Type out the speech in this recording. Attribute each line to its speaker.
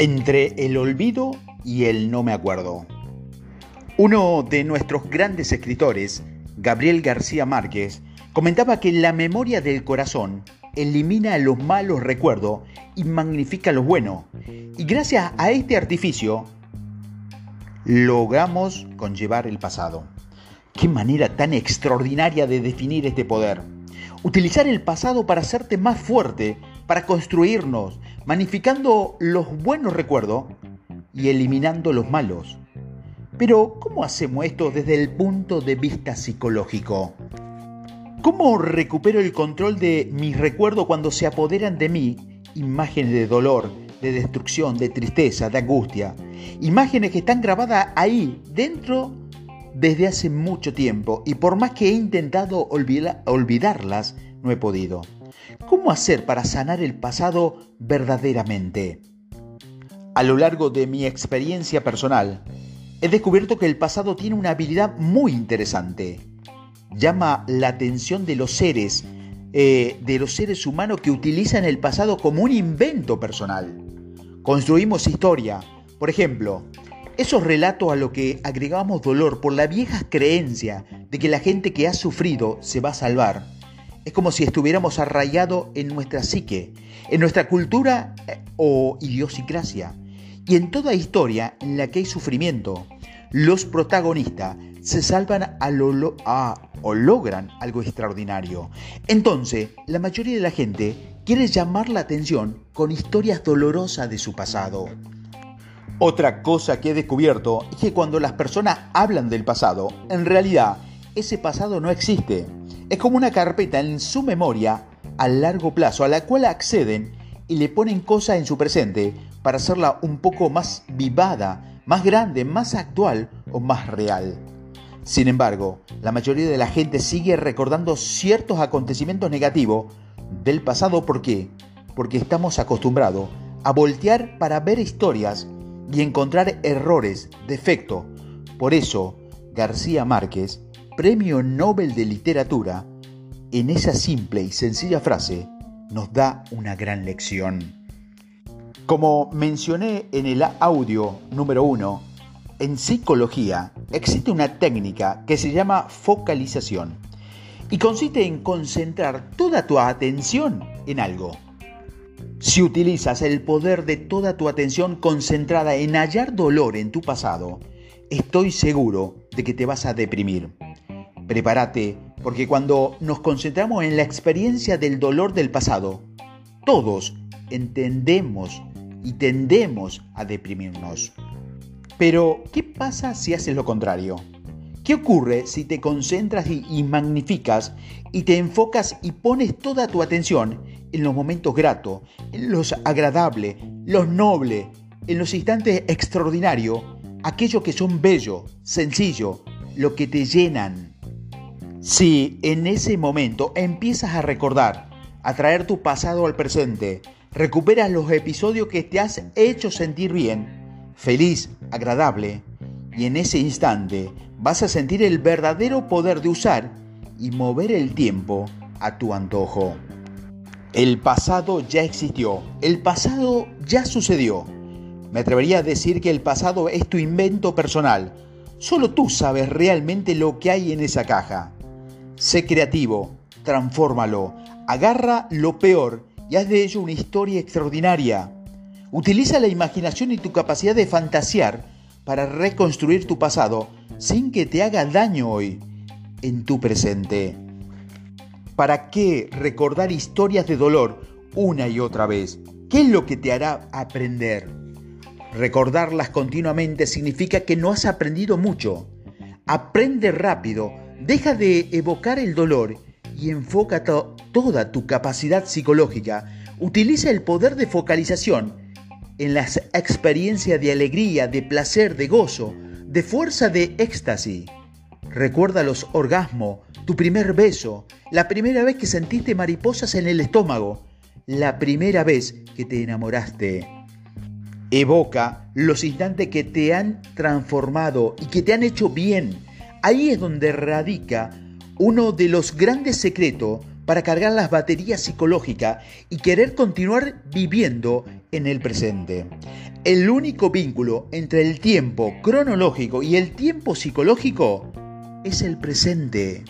Speaker 1: Entre el olvido y el no me acuerdo. Uno de nuestros grandes escritores, Gabriel García Márquez, comentaba que la memoria del corazón elimina los malos recuerdos y magnifica los buenos. Y gracias a este artificio, logramos conllevar el pasado. Qué manera tan extraordinaria de definir este poder. Utilizar el pasado para hacerte más fuerte, para construirnos, magnificando los buenos recuerdos y eliminando los malos. Pero, ¿cómo hacemos esto desde el punto de vista psicológico? ¿Cómo recupero el control de mis recuerdos cuando se apoderan de mí imágenes de dolor, de destrucción, de tristeza, de angustia? Imágenes que están grabadas ahí, dentro, desde hace mucho tiempo y por más que he intentado olvidarlas, no he podido. ¿Cómo hacer para sanar el pasado verdaderamente? A lo largo de mi experiencia personal, he descubierto que el pasado tiene una habilidad muy interesante. Llama la atención de los seres, eh, de los seres humanos que utilizan el pasado como un invento personal. Construimos historia. Por ejemplo, esos relatos a lo que agregamos dolor por la vieja creencia de que la gente que ha sufrido se va a salvar es como si estuviéramos arraigados en nuestra psique, en nuestra cultura eh, o idiosincrasia. Y en toda historia en la que hay sufrimiento, los protagonistas se salvan o logran algo extraordinario. Entonces, la mayoría de la gente quiere llamar la atención con historias dolorosas de su pasado. Otra cosa que he descubierto es que cuando las personas hablan del pasado, en realidad ese pasado no existe. Es como una carpeta en su memoria a largo plazo a la cual acceden y le ponen cosas en su presente para hacerla un poco más vivada, más grande, más actual o más real. Sin embargo, la mayoría de la gente sigue recordando ciertos acontecimientos negativos del pasado. ¿Por qué? Porque estamos acostumbrados a voltear para ver historias y encontrar errores, defectos. Por eso, García Márquez Premio Nobel de Literatura, en esa simple y sencilla frase nos da una gran lección. Como mencioné en el audio número uno, en psicología existe una técnica que se llama focalización y consiste en concentrar toda tu atención en algo. Si utilizas el poder de toda tu atención concentrada en hallar dolor en tu pasado, estoy seguro de que te vas a deprimir. Prepárate, porque cuando nos concentramos en la experiencia del dolor del pasado, todos entendemos y tendemos a deprimirnos. Pero, ¿qué pasa si haces lo contrario? ¿Qué ocurre si te concentras y, magnificas y te enfocas y pones toda tu atención en los momentos gratos, en los agradables, los nobles, en los instantes extraordinarios, aquellos que son bellos, sencillos, lo que te llenan? Si en ese momento empiezas a recordar, a traer tu pasado al presente, recuperas los episodios que te has hecho sentir bien, feliz, agradable, y en ese instante vas a sentir el verdadero poder de usar y mover el tiempo a tu antojo. El pasado ya existió, el pasado ya sucedió. Me atrevería a decir que el pasado es tu invento personal. Solo tú sabes realmente lo que hay en esa caja. Sé creativo, transfórmalo, agarra lo peor y haz de ello una historia extraordinaria. Utiliza la imaginación y tu capacidad de fantasear para reconstruir tu pasado sin que te haga daño hoy en tu presente. ¿Para qué recordar historias de dolor una y otra vez? ¿Qué es lo que te hará aprender? Recordarlas continuamente significa que no has aprendido mucho. Aprende rápido Deja de evocar el dolor y enfoca toda tu capacidad psicológica. Utiliza el poder de focalización en las experiencias de alegría, de placer, de gozo, de fuerza, de éxtasis. Recuerda los orgasmos, tu primer beso, la primera vez que sentiste mariposas en el estómago, la primera vez que te enamoraste. Evoca los instantes que te han transformado y que te han hecho bien Ahí es donde radica uno de los grandes secretos para cargar las baterías psicológicas y querer continuar viviendo en el presente. el único vínculo entre el tiempo cronológico y el tiempo psicológico es el presente.